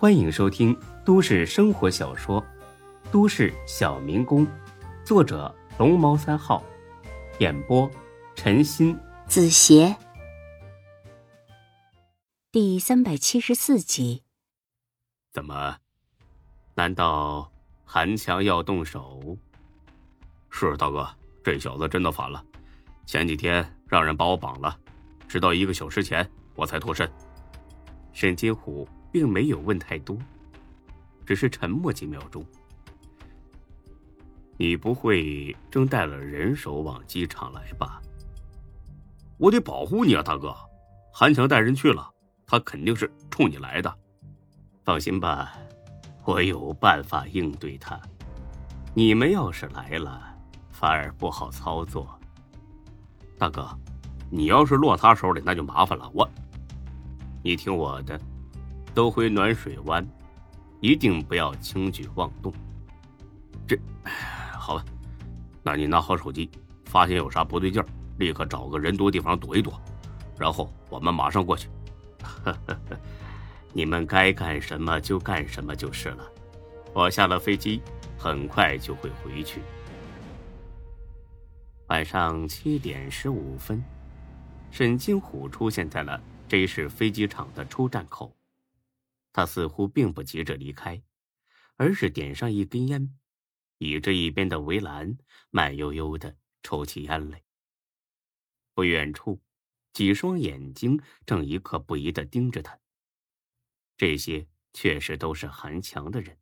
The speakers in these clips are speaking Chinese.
欢迎收听都市生活小说《都市小民工》，作者龙猫三号，演播陈鑫、子邪，第三百七十四集。怎么？难道韩强要动手？是大哥，这小子真的反了。前几天让人把我绑了，直到一个小时前我才脱身。沈金虎并没有问太多，只是沉默几秒钟。你不会正带了人手往机场来吧？我得保护你啊，大哥。韩强带人去了，他肯定是冲你来的。放心吧，我有办法应对他。你们要是来了，反而不好操作。大哥，你要是落他手里，那就麻烦了。我，你听我的，都回暖水湾，一定不要轻举妄动。这，好吧，那你拿好手机，发现有啥不对劲儿，立刻找个人多地方躲一躲，然后我们马上过去。呵呵呵你们该干什么就干什么就是了。我下了飞机，很快就会回去。晚上七点十五分，沈金虎出现在了 J 市飞机场的出站口。他似乎并不急着离开，而是点上一根烟，倚着一边的围栏，慢悠悠的抽起烟来。不远处，几双眼睛正一刻不移的盯着他。这些确实都是韩强的人。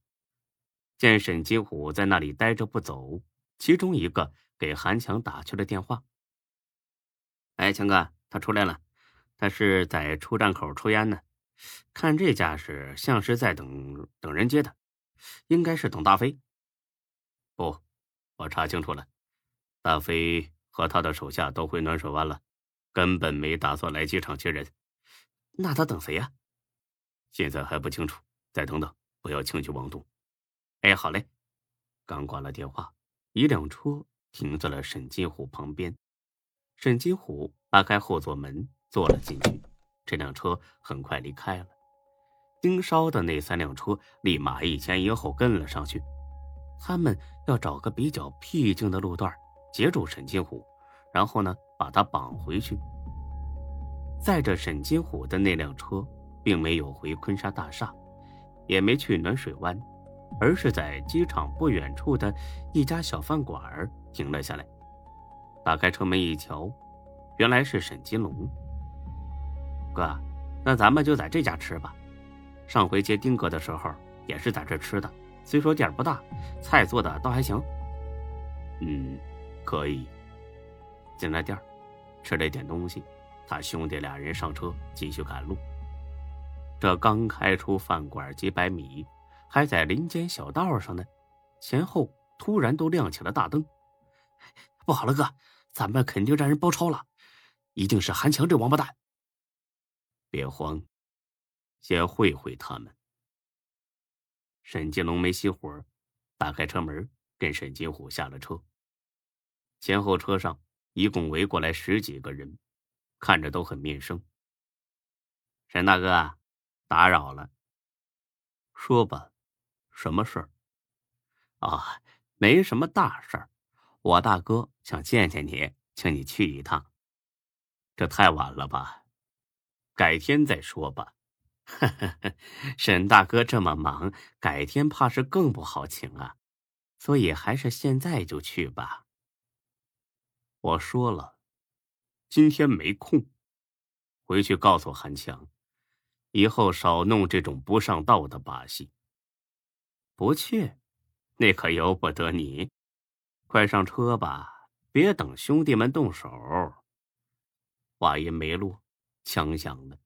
见沈金虎在那里待着不走，其中一个。给韩强打去了电话。哎，强哥，他出来了，他是在出站口抽烟呢。看这架势，像是在等等人接他，应该是等大飞。不，我查清楚了，大飞和他的手下都回暖水湾了，根本没打算来机场接人。那他等谁呀？现在还不清楚，再等等，不要轻举妄动。哎，好嘞。刚挂了电话，一辆车。停在了沈金虎旁边，沈金虎拉开后座门坐了进去。这辆车很快离开了，盯梢的那三辆车立马一前一后跟了上去。他们要找个比较僻静的路段截住沈金虎，然后呢把他绑回去。载着沈金虎的那辆车并没有回昆沙大厦，也没去暖水湾。而是在机场不远处的一家小饭馆停了下来，打开车门一瞧，原来是沈金龙。哥，那咱们就在这家吃吧。上回接丁哥的时候也是在这吃的，虽说店不大，菜做的倒还行。嗯，可以。进了店吃了点东西，他兄弟俩人上车继续赶路。这刚开出饭馆几百米。还在林间小道上呢，前后突然都亮起了大灯。不好了，哥，咱们肯定让人包抄了，一定是韩强这王八蛋。别慌，先会会他们。沈金龙没熄火，打开车门，跟沈金虎下了车。前后车上一共围过来十几个人，看着都很面生。沈大哥，打扰了，说吧。什么事儿？啊，没什么大事儿。我大哥想见见你，请你去一趟。这太晚了吧？改天再说吧。沈大哥这么忙，改天怕是更不好请啊。所以还是现在就去吧。我说了，今天没空。回去告诉韩强，以后少弄这种不上道的把戏。不去，那可由不得你。快上车吧，别等兄弟们动手。话音没落，枪响了，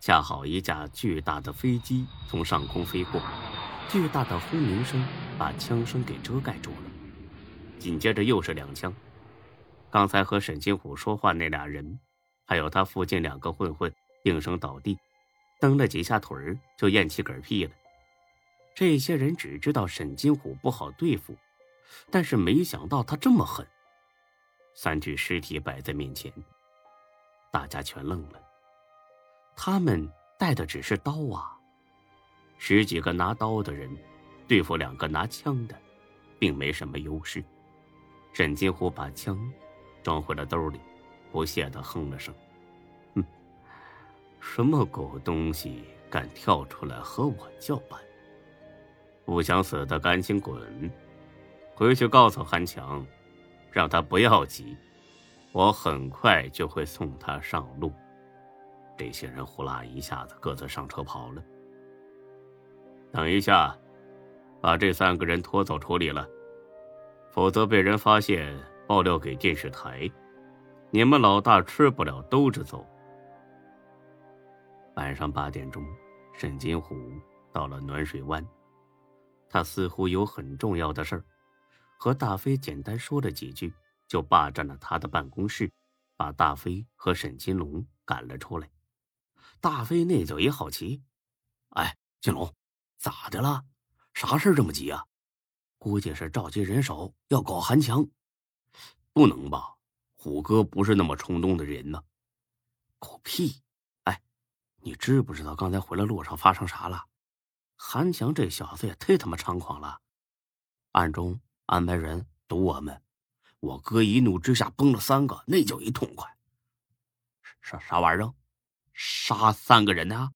恰好一架巨大的飞机从上空飞过，巨大的轰鸣声把枪声给遮盖住了。紧接着又是两枪，刚才和沈金虎说话那俩人，还有他附近两个混混应声倒地，蹬了几下腿就咽气嗝屁了。这些人只知道沈金虎不好对付，但是没想到他这么狠。三具尸体摆在面前，大家全愣了。他们带的只是刀啊，十几个拿刀的人对付两个拿枪的，并没什么优势。沈金虎把枪装回了兜里，不屑的哼了声：“哼，什么狗东西敢跳出来和我叫板？不想死的赶紧滚！回去告诉韩强，让他不要急，我很快就会送他上路。”这些人呼啦一下子各自上车跑了。等一下，把这三个人拖走处理了，否则被人发现爆料给电视台，你们老大吃不了兜着走。晚上八点钟，沈金虎到了暖水湾，他似乎有很重要的事儿，和大飞简单说了几句，就霸占了他的办公室，把大飞和沈金龙赶了出来。大飞那叫一好奇，哎，金龙，咋的了？啥事这么急啊？估计是召集人手要搞韩强，不能吧？虎哥不是那么冲动的人呢。狗屁！哎，你知不知道刚才回来路上发生啥了？韩强这小子也忒他妈猖狂了，暗中安排人堵我们。我哥一怒之下崩了三个，那叫一痛快。啥啥玩意儿？杀三个人呢？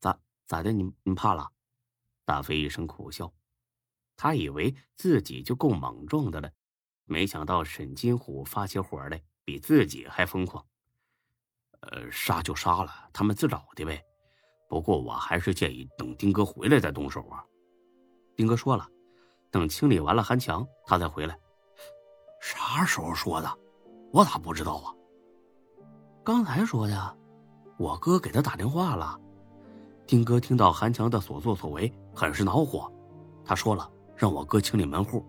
咋咋的？你你怕了？大飞一声苦笑，他以为自己就够莽撞的了，没想到沈金虎发起火来比自己还疯狂。呃，杀就杀了，他们自找的呗。不过我还是建议等丁哥回来再动手啊。丁哥说了，等清理完了韩强，他再回来。啥时候说的？我咋不知道啊？刚才说的。我哥给他打电话了，丁哥听到韩强的所作所为，很是恼火。他说了，让我哥清理门户。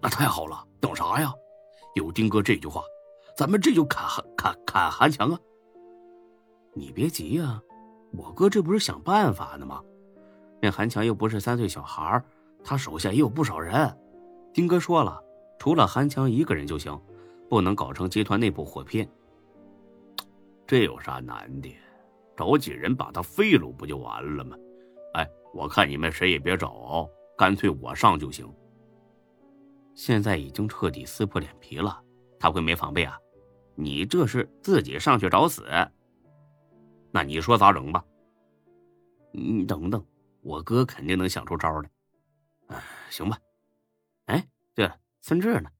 那太好了，等啥呀？有丁哥这句话，咱们这就砍韩砍砍韩强啊！你别急呀，我哥这不是想办法呢吗？那韩强又不是三岁小孩，他手下也有不少人。丁哥说了，除了韩强一个人就行，不能搞成集团内部火拼。这有啥难的？找几人把他废了不就完了吗？哎，我看你们谁也别找，干脆我上就行。现在已经彻底撕破脸皮了，他会没防备啊？你这是自己上去找死？那你说咋整吧？你等等，我哥肯定能想出招来。哎，行吧。哎，孙志呢？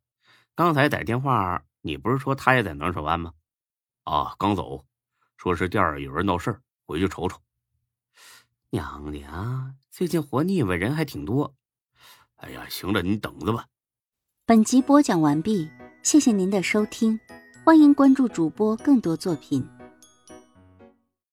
刚才在电话，你不是说他也在暖水湾吗？啊，刚走，说是店儿有人闹事儿，回去瞅瞅。娘的啊，最近活腻歪人还挺多。哎呀，行了，你等着吧。本集播讲完毕，谢谢您的收听，欢迎关注主播更多作品。